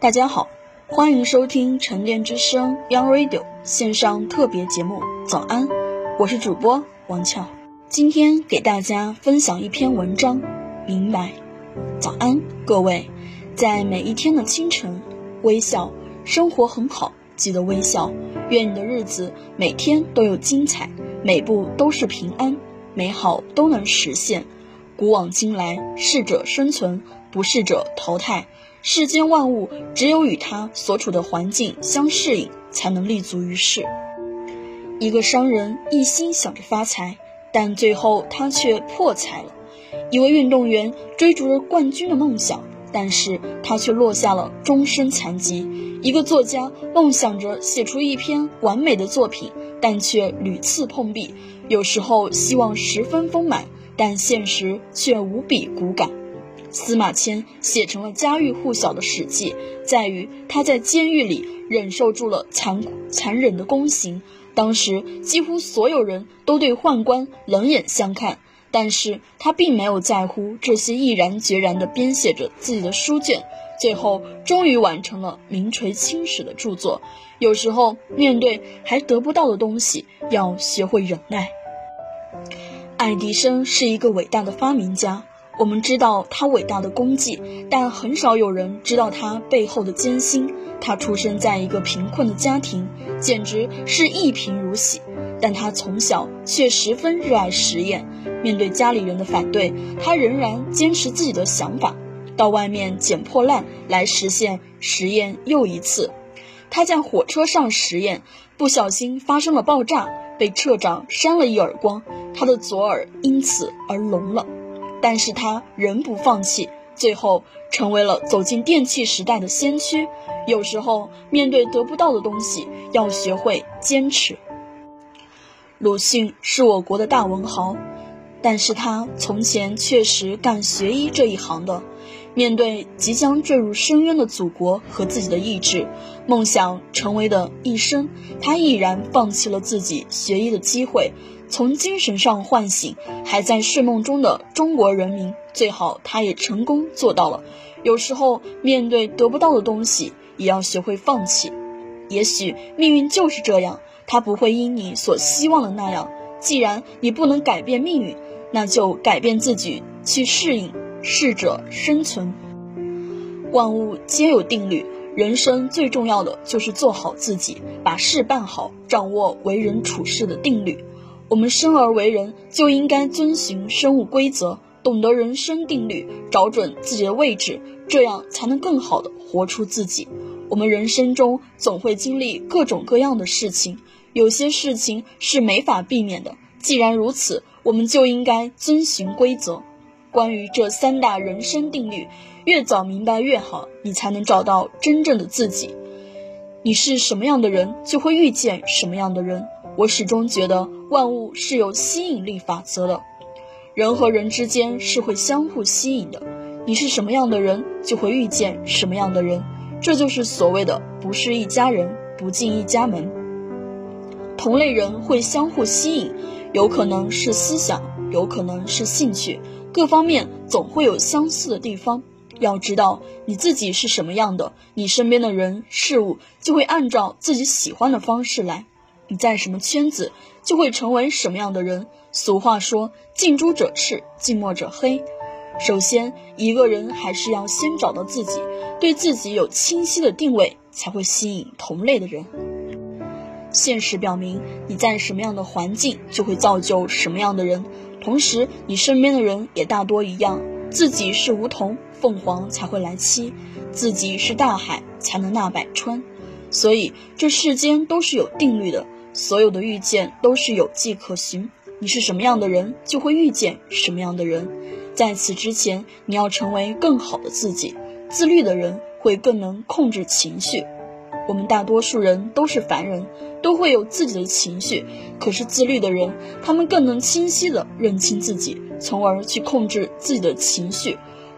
大家好，欢迎收听沉淀之声 Young Radio 线上特别节目。早安，我是主播王俏。今天给大家分享一篇文章，明白。早安，各位，在每一天的清晨，微笑，生活很好，记得微笑。愿你的日子每天都有精彩，每步都是平安，美好都能实现。古往今来，适者生存，不适者淘汰。世间万物，只有与他所处的环境相适应，才能立足于世。一个商人一心想着发财，但最后他却破财了。一位运动员追逐着冠军的梦想，但是他却落下了终身残疾。一个作家梦想着写出一篇完美的作品，但却屡次碰壁。有时候希望十分丰满，但现实却无比骨感。司马迁写成了家喻户晓的《史记》，在于他在监狱里忍受住了残残忍的宫刑。当时几乎所有人都对宦官冷眼相看，但是他并没有在乎这些，毅然决然地编写着自己的书卷，最后终于完成了名垂青史的著作。有时候面对还得不到的东西，要学会忍耐。爱迪生是一个伟大的发明家。我们知道他伟大的功绩，但很少有人知道他背后的艰辛。他出生在一个贫困的家庭，简直是一贫如洗。但他从小却十分热爱实验。面对家里人的反对，他仍然坚持自己的想法，到外面捡破烂来实现实验又一次。他在火车上实验，不小心发生了爆炸，被车长扇了一耳光，他的左耳因此而聋了。但是他仍不放弃，最后成为了走进电器时代的先驱。有时候面对得不到的东西，要学会坚持。鲁迅是我国的大文豪，但是他从前确实干学医这一行的。面对即将坠入深渊的祖国和自己的意志、梦想成为的一生，他毅然放弃了自己学医的机会。从精神上唤醒还在睡梦中的中国人民，最好他也成功做到了。有时候面对得不到的东西，也要学会放弃。也许命运就是这样，它不会因你所希望的那样。既然你不能改变命运，那就改变自己去适应。适者生存。万物皆有定律，人生最重要的就是做好自己，把事办好，掌握为人处事的定律。我们生而为人，就应该遵循生物规则，懂得人生定律，找准自己的位置，这样才能更好的活出自己。我们人生中总会经历各种各样的事情，有些事情是没法避免的。既然如此，我们就应该遵循规则。关于这三大人生定律，越早明白越好，你才能找到真正的自己。你是什么样的人，就会遇见什么样的人。我始终觉得万物是有吸引力法则的，人和人之间是会相互吸引的。你是什么样的人，就会遇见什么样的人，这就是所谓的“不是一家人，不进一家门”。同类人会相互吸引，有可能是思想，有可能是兴趣，各方面总会有相似的地方。要知道你自己是什么样的，你身边的人事物就会按照自己喜欢的方式来。你在什么圈子，就会成为什么样的人。俗话说：“近朱者赤，近墨者黑。”首先，一个人还是要先找到自己，对自己有清晰的定位，才会吸引同类的人。现实表明，你在什么样的环境，就会造就什么样的人。同时，你身边的人也大多一样。自己是梧桐，凤凰才会来栖；自己是大海，才能纳百川。所以，这世间都是有定律的。所有的遇见都是有迹可循，你是什么样的人，就会遇见什么样的人。在此之前，你要成为更好的自己。自律的人会更能控制情绪。我们大多数人都是凡人，都会有自己的情绪。可是自律的人，他们更能清晰地认清自己，从而去控制自己的情绪。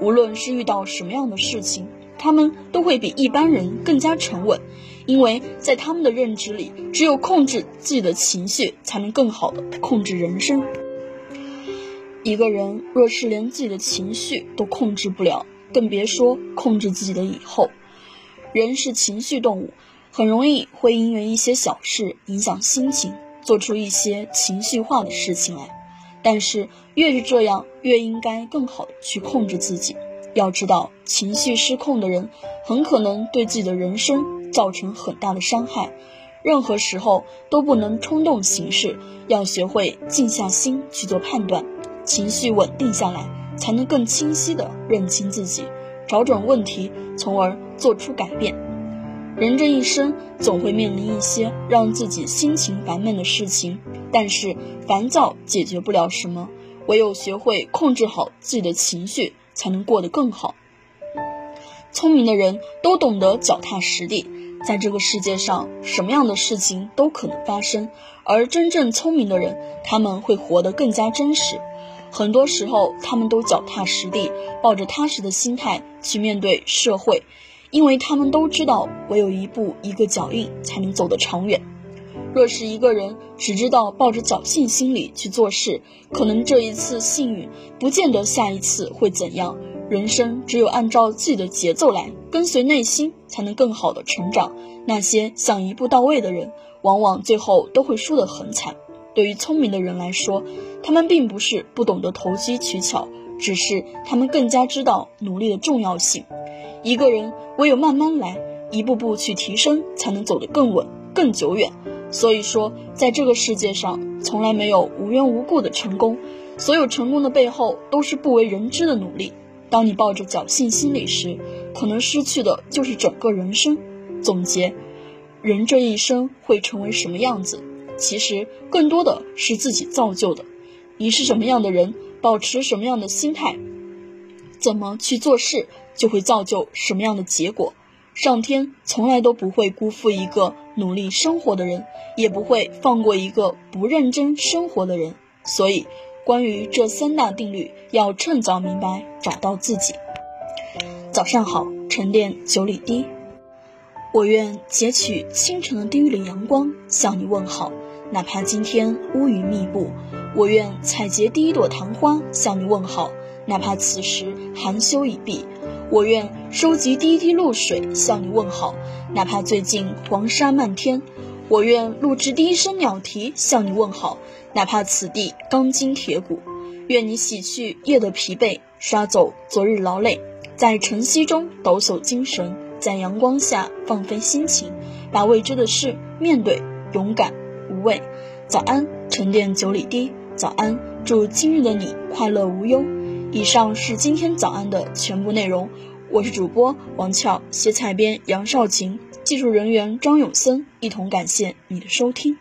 无论是遇到什么样的事情，他们都会比一般人更加沉稳，因为在他们的认知里，只有控制自己的情绪，才能更好的控制人生。一个人若是连自己的情绪都控制不了，更别说控制自己的以后。人是情绪动物，很容易会因为一些小事影响心情，做出一些情绪化的事情来。但是越是这样，越应该更好的去控制自己。要知道，情绪失控的人很可能对自己的人生造成很大的伤害。任何时候都不能冲动行事，要学会静下心去做判断，情绪稳定下来，才能更清晰的认清自己。找准问题，从而做出改变。人这一生总会面临一些让自己心情烦闷的事情，但是烦躁解决不了什么，唯有学会控制好自己的情绪，才能过得更好。聪明的人都懂得脚踏实地，在这个世界上，什么样的事情都可能发生，而真正聪明的人，他们会活得更加真实。很多时候，他们都脚踏实地，抱着踏实的心态去面对社会，因为他们都知道，唯有一步一个脚印，才能走得长远。若是一个人只知道抱着侥幸心理去做事，可能这一次幸运，不见得下一次会怎样。人生只有按照自己的节奏来，跟随内心，才能更好的成长。那些想一步到位的人，往往最后都会输得很惨。对于聪明的人来说，他们并不是不懂得投机取巧，只是他们更加知道努力的重要性。一个人唯有慢慢来，一步步去提升，才能走得更稳、更久远。所以说，在这个世界上，从来没有无缘无故的成功，所有成功的背后都是不为人知的努力。当你抱着侥幸心理时，可能失去的就是整个人生。总结，人这一生会成为什么样子？其实更多的是自己造就的。你是什么样的人，保持什么样的心态，怎么去做事，就会造就什么样的结果。上天从来都不会辜负一个努力生活的人，也不会放过一个不认真生活的人。所以，关于这三大定律，要趁早明白，找到自己。早上好，沉淀九里堤。我愿截取清晨的第一缕阳光，向你问好。哪怕今天乌云密布，我愿采撷第一朵昙花向你问好；哪怕此时寒休已毕，我愿收集第一滴露水向你问好；哪怕最近黄沙漫天，我愿录制第一声鸟啼向你问好；哪怕此地钢筋铁骨，愿你洗去夜的疲惫，刷走昨日劳累，在晨曦中抖擞精神，在阳光下放飞心情，把未知的事面对，勇敢。无畏，早安，沉淀九里堤。早安，祝今日的你快乐无忧。以上是今天早安的全部内容。我是主播王俏，写采编杨少晴，技术人员张永森，一同感谢你的收听。